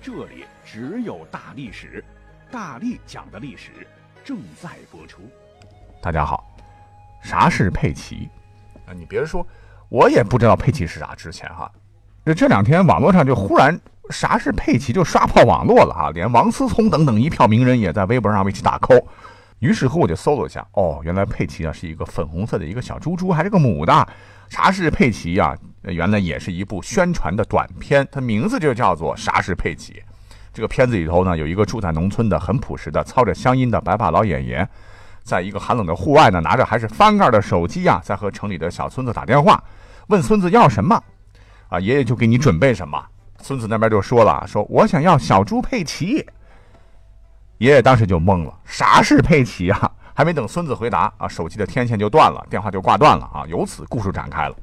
这里只有大历史，大力讲的历史正在播出。大家好，啥是佩奇？啊，你别说，我也不知道佩奇是啥。之前哈，这这两天网络上就忽然啥是佩奇就刷爆网络了哈，连王思聪等等一票名人也在微博上为其打 call。于是乎我就搜了一下，哦，原来佩奇啊是一个粉红色的一个小猪猪，还是个母的。啥是佩奇呀？原来也是一部宣传的短片，它名字就叫做《啥是佩奇》。这个片子里头呢，有一个住在农村的、很朴实的、操着乡音的白发老爷爷，在一个寒冷的户外呢，拿着还是翻盖的手机呀，在和城里的小孙子打电话，问孙子要什么，啊，爷爷就给你准备什么。孙子那边就说了，说我想要小猪佩奇。爷爷当时就懵了，啥是佩奇啊？还没等孙子回答啊，手机的天线就断了，电话就挂断了啊。由此故事展开了。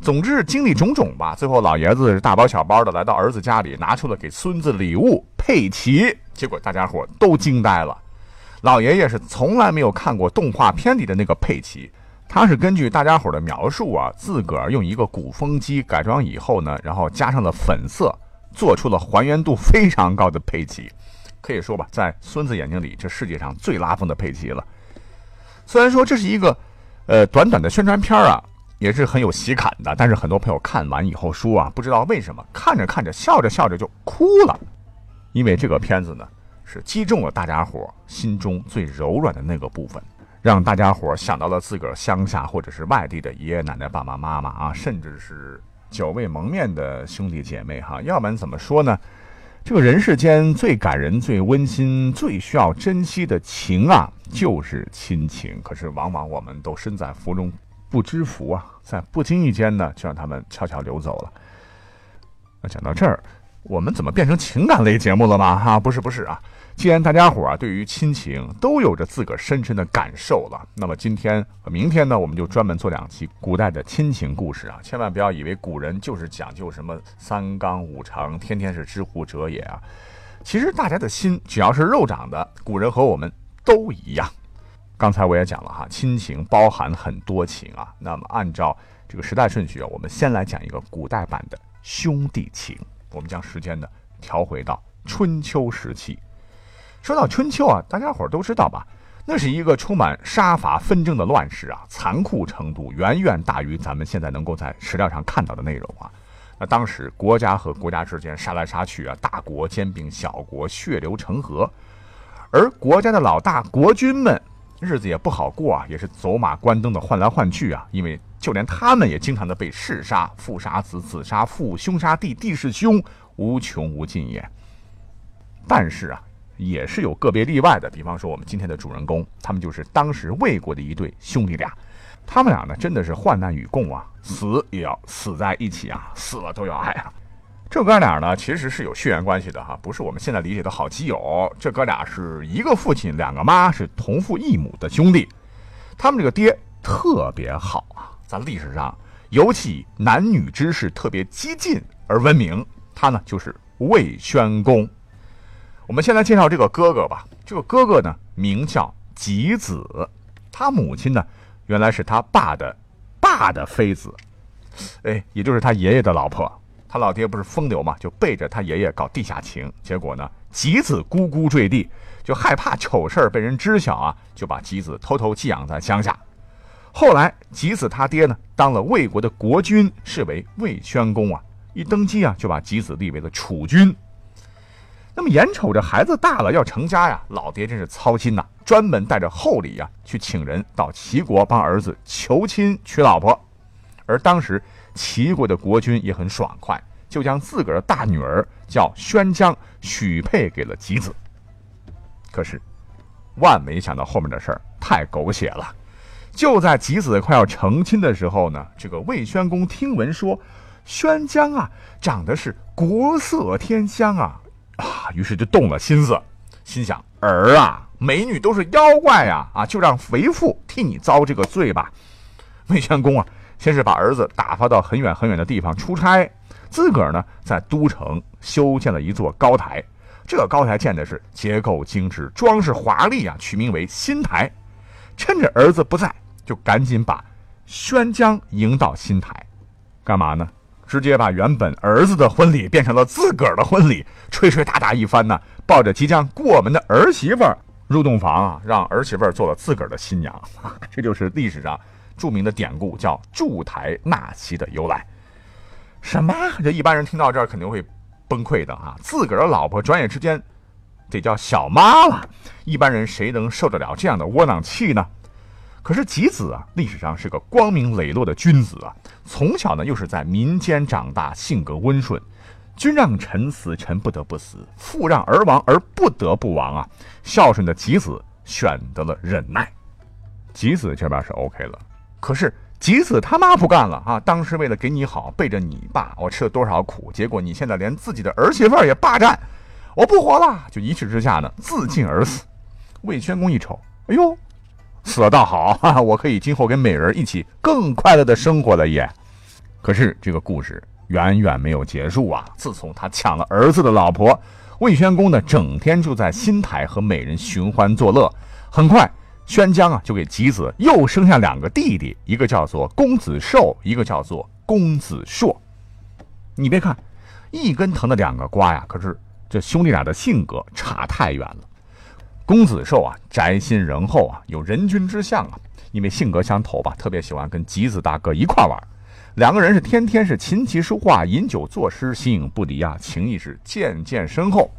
总之经历种种吧，最后老爷子大包小包的来到儿子家里，拿出了给孙子礼物佩奇。结果大家伙都惊呆了。老爷爷是从来没有看过动画片里的那个佩奇，他是根据大家伙的描述啊，自个儿用一个鼓风机改装以后呢，然后加上了粉色，做出了还原度非常高的佩奇。可以说吧，在孙子眼睛里，这世界上最拉风的佩奇了。虽然说这是一个，呃，短短的宣传片啊，也是很有喜感的。但是很多朋友看完以后说啊，不知道为什么看着看着笑着笑着就哭了，因为这个片子呢，是击中了大家伙心中最柔软的那个部分，让大家伙想到了自个儿乡下或者是外地的爷爷奶奶、爸爸妈妈啊，甚至是久未蒙面的兄弟姐妹哈。要不然怎么说呢？这个人世间最感人、最温馨、最需要珍惜的情啊，就是亲情。可是往往我们都身在福中不知福啊，在不经意间呢，就让他们悄悄流走了。那讲到这儿，我们怎么变成情感类节目了吗？哈，不是，不是啊。既然大家伙啊对于亲情都有着自个儿深深的感受了，那么今天明天呢，我们就专门做两期古代的亲情故事啊！千万不要以为古人就是讲究什么三纲五常，天天是知乎者也啊！其实大家的心只要是肉长的，古人和我们都一样。刚才我也讲了哈，亲情包含很多情啊。那么按照这个时代顺序啊，我们先来讲一个古代版的兄弟情。我们将时间呢调回到春秋时期。说到春秋啊，大家伙都知道吧？那是一个充满杀伐纷争的乱世啊，残酷程度远远大于咱们现在能够在史料上看到的内容啊。那当时国家和国家之间杀来杀去啊，大国兼并小国，血流成河。而国家的老大国君们日子也不好过啊，也是走马观灯的换来换去啊。因为就连他们也经常的被弑杀，父杀子，子杀父，兄杀弟，弟是兄，无穷无尽也。但是啊。也是有个别例外的，比方说我们今天的主人公，他们就是当时魏国的一对兄弟俩，他们俩呢真的是患难与共啊，死也要死在一起啊，死了都要爱啊。这哥俩呢其实是有血缘关系的哈，不是我们现在理解的好基友，这哥俩是一个父亲两个妈，是同父异母的兄弟。他们这个爹特别好啊，在历史上尤其男女之事特别激进而闻名，他呢就是魏宣公。我们先来介绍这个哥哥吧。这个哥哥呢，名叫吉子，他母亲呢，原来是他爸的爸的妃子，哎，也就是他爷爷的老婆。他老爹不是风流嘛，就背着他爷爷搞地下情。结果呢，吉子咕咕坠地，就害怕糗事儿被人知晓啊，就把吉子偷偷寄养在乡下。后来吉子他爹呢，当了魏国的国君，是为魏宣公啊。一登基啊，就把吉子立为了储君。那么眼瞅着孩子大了要成家呀，老爹真是操心呐，专门带着厚礼呀去请人到齐国帮儿子求亲娶老婆。而当时齐国的国君也很爽快，就将自个儿的大女儿叫宣姜许配给了吉子。可是万没想到后面的事儿太狗血了，就在吉子快要成亲的时候呢，这个魏宣公听闻说宣姜啊长得是国色天香啊。啊，于是就动了心思，心想儿啊，美女都是妖怪呀，啊，就让肥父替你遭这个罪吧。魏宣公啊，先是把儿子打发到很远很远的地方出差，自个儿呢在都城修建了一座高台。这个高台建的是结构精致、装饰华丽啊，取名为新台。趁着儿子不在，就赶紧把宣姜迎到新台，干嘛呢？直接把原本儿子的婚礼变成了自个儿的婚礼，吹吹打打一番呢，抱着即将过门的儿媳妇入洞房啊，让儿媳妇做了自个儿的新娘。这就是历史上著名的典故，叫筑台纳席的由来。什么？这一般人听到这儿肯定会。崩溃的啊！自个儿的老婆转眼之间得叫小妈了，一般人谁能受得了这样的窝囊气呢？可是吉子啊，历史上是个光明磊落的君子啊，从小呢又是在民间长大，性格温顺。君让臣死，臣不得不死；父让儿亡，而不得不亡啊！孝顺的吉子选择了忍耐，吉子这边是 OK 了。可是。吉子他妈不干了啊！当时为了给你好，背着你爸，我吃了多少苦？结果你现在连自己的儿媳妇也霸占，我不活了！就一气之下呢，自尽而死。魏宣公一瞅，哎呦，死了倒好，哈哈，我可以今后跟美人一起更快乐的生活了耶！可是这个故事远远没有结束啊！自从他抢了儿子的老婆，魏宣公呢，整天就在新台和美人寻欢作乐，很快。宣姜啊，就给吉子又生下两个弟弟，一个叫做公子寿，一个叫做公子硕。你别看一根藤的两个瓜呀，可是这兄弟俩的性格差太远了。公子寿啊，宅心仁厚啊，有人君之相啊，因为性格相投吧，特别喜欢跟吉子大哥一块玩。两个人是天天是琴棋书画、饮酒作诗，形影不离啊，情谊是渐渐深厚。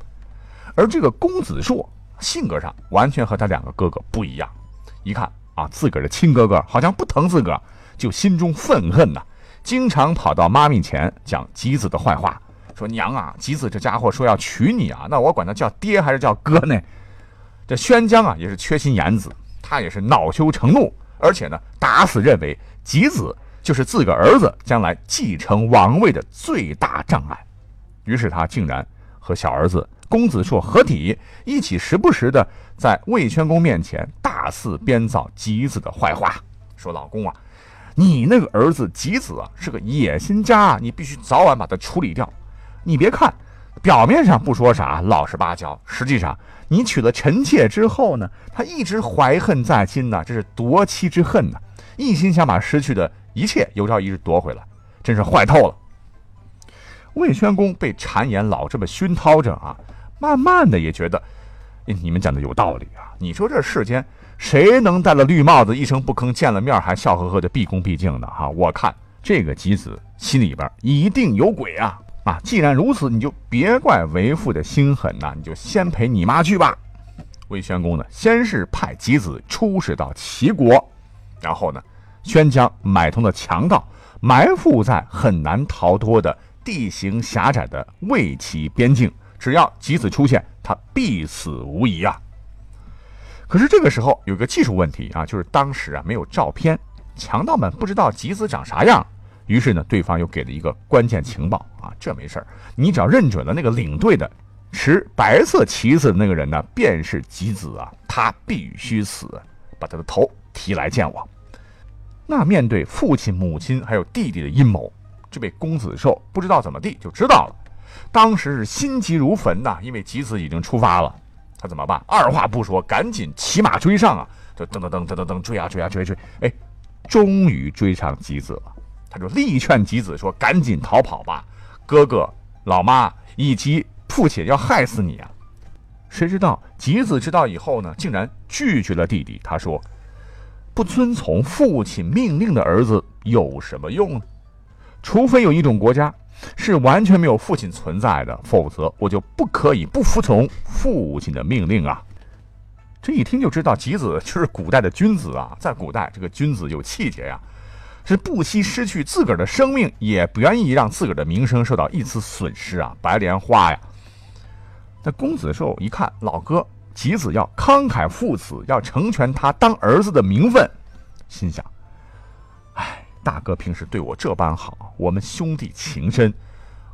而这个公子硕性格上完全和他两个哥哥不一样。一看啊，自个儿的亲哥哥好像不疼自个儿，就心中愤恨呐，经常跑到妈面前讲吉子的坏话，说娘啊，吉子这家伙说要娶你啊，那我管他叫爹还是叫哥呢？这宣姜啊也是缺心眼子，他也是恼羞成怒，而且呢打死认为吉子就是自个儿子将来继承王位的最大障碍，于是他竟然和小儿子。公子硕合体一起，时不时的在魏宣公面前大肆编造吉子的坏话，说：“老公啊，你那个儿子吉子啊是个野心家，你必须早晚把他处理掉。你别看表面上不说啥，老实巴交，实际上你娶了臣妾之后呢，他一直怀恨在心呐，这是夺妻之恨呐，一心想把失去的一切有朝一日夺回来，真是坏透了。”魏宣公被谗言老这么熏陶着啊。慢慢的也觉得，你们讲的有道理啊！你说这世间谁能戴了绿帽子一声不吭，见了面还笑呵呵的毕恭毕敬的哈？我看这个吉子心里边一定有鬼啊！啊，既然如此，你就别怪为父的心狠呐，你就先陪你妈去吧。魏宣公呢，先是派吉子出使到齐国，然后呢，宣将买通了强盗，埋伏在很难逃脱的地形狭窄的魏齐边境。只要吉子出现，他必死无疑啊！可是这个时候有个技术问题啊，就是当时啊没有照片，强盗们不知道吉子长啥样。于是呢，对方又给了一个关键情报啊，这没事儿，你只要认准了那个领队的持白色旗子的那个人呢，便是吉子啊，他必须死，把他的头提来见我。那面对父亲、母亲还有弟弟的阴谋，这位公子寿不知道怎么地就知道了。当时是心急如焚呐，因为吉子已经出发了，他怎么办？二话不说，赶紧骑马追上啊！就噔噔噔噔噔噔追啊追啊追追，哎，终于追上吉子了。他就力劝吉子说：“赶紧逃跑吧，哥哥、老妈以及父亲要害死你啊！”谁知道吉子知道以后呢，竟然拒绝了弟弟。他说：“不遵从父亲命令的儿子有什么用呢？除非有一种国家。”是完全没有父亲存在的，否则我就不可以不服从父亲的命令啊！这一听就知道吉子就是古代的君子啊，在古代这个君子有气节呀，是不惜失去自个儿的生命，也不愿意让自个儿的名声受到一丝损失啊！白莲花呀！那公子寿一看老哥吉子要慷慨赴死，要成全他当儿子的名分，心想：哎。大哥平时对我这般好，我们兄弟情深，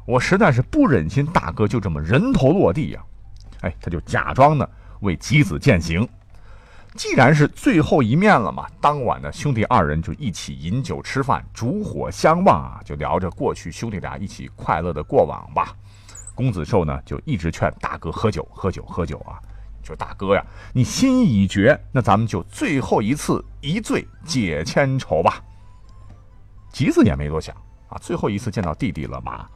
我实在是不忍心大哥就这么人头落地呀。哎，他就假装呢为吉子践行。既然是最后一面了嘛，当晚呢，兄弟二人就一起饮酒吃饭，烛火相望啊，就聊着过去兄弟俩一起快乐的过往吧。公子寿呢，就一直劝大哥喝酒，喝酒，喝酒啊。说大哥呀，你心意已决，那咱们就最后一次一醉解千愁吧。吉子也没多想啊，最后一次见到弟弟了嘛，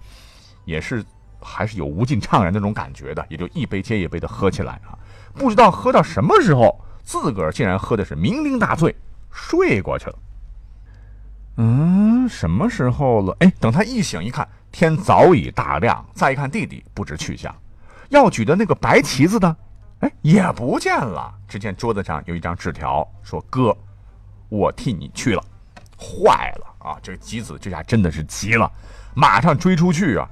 也是还是有无尽怅然那种感觉的，也就一杯接一杯的喝起来啊。不知道喝到什么时候，自个儿竟然喝的是酩酊大醉，睡过去了。嗯，什么时候了？哎，等他一醒一看，天早已大亮，再一看弟弟不知去向，要举的那个白旗子呢？哎，也不见了。只见桌子上有一张纸条，说：“哥，我替你去了。”坏了啊！这个吉子这下真的是急了，马上追出去啊！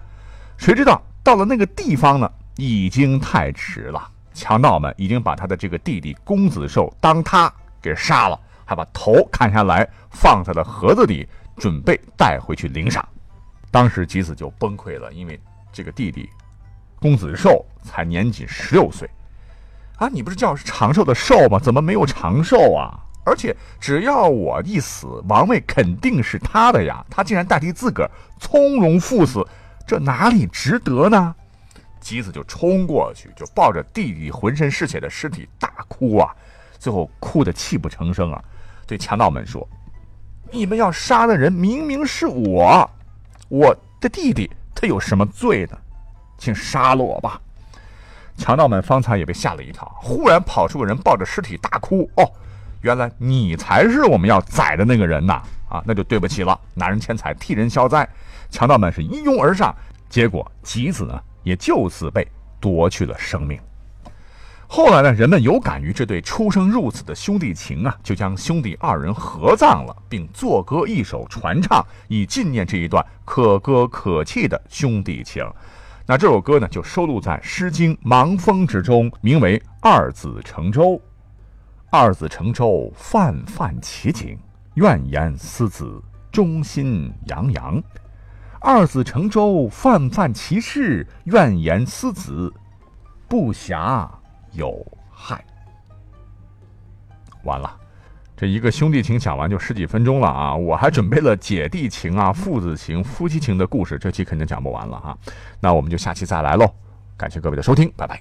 谁知道到了那个地方呢，已经太迟了。强盗们已经把他的这个弟弟公子寿当他给杀了，还把头砍下来放在了盒子里，准备带回去领赏。当时吉子就崩溃了，因为这个弟弟公子寿才年仅十六岁。啊，你不是叫长寿的寿吗？怎么没有长寿啊？而且只要我一死，王位肯定是他的呀。他竟然代替自个儿从容赴死，这哪里值得呢？吉子就冲过去，就抱着弟弟浑身是血的尸体大哭啊，最后哭得泣不成声啊，对强盗们说：“你们要杀的人明明是我，我的弟弟他有什么罪呢？请杀了我吧。”强盗们方才也被吓了一跳，忽然跑出个人，抱着尸体大哭：“哦，原来你才是我们要宰的那个人呐！啊，那就对不起了，拿人钱财替人消灾。”强盗们是一拥而上，结果吉子呢也就此被夺去了生命。后来呢，人们有感于这对出生入死的兄弟情啊，就将兄弟二人合葬了，并作歌一首传唱，以纪念这一段可歌可泣的兄弟情。那这首歌呢，就收录在《诗经·芒风》之中，名为《二子乘舟》。二子乘舟，泛泛其景，怨言思子，忠心洋洋。二子乘舟，泛泛其事，怨言思子，不暇有害。完了。这一个兄弟情讲完就十几分钟了啊！我还准备了姐弟情啊、父子情、夫妻情的故事，这期肯定讲不完了哈。那我们就下期再来喽！感谢各位的收听，拜拜。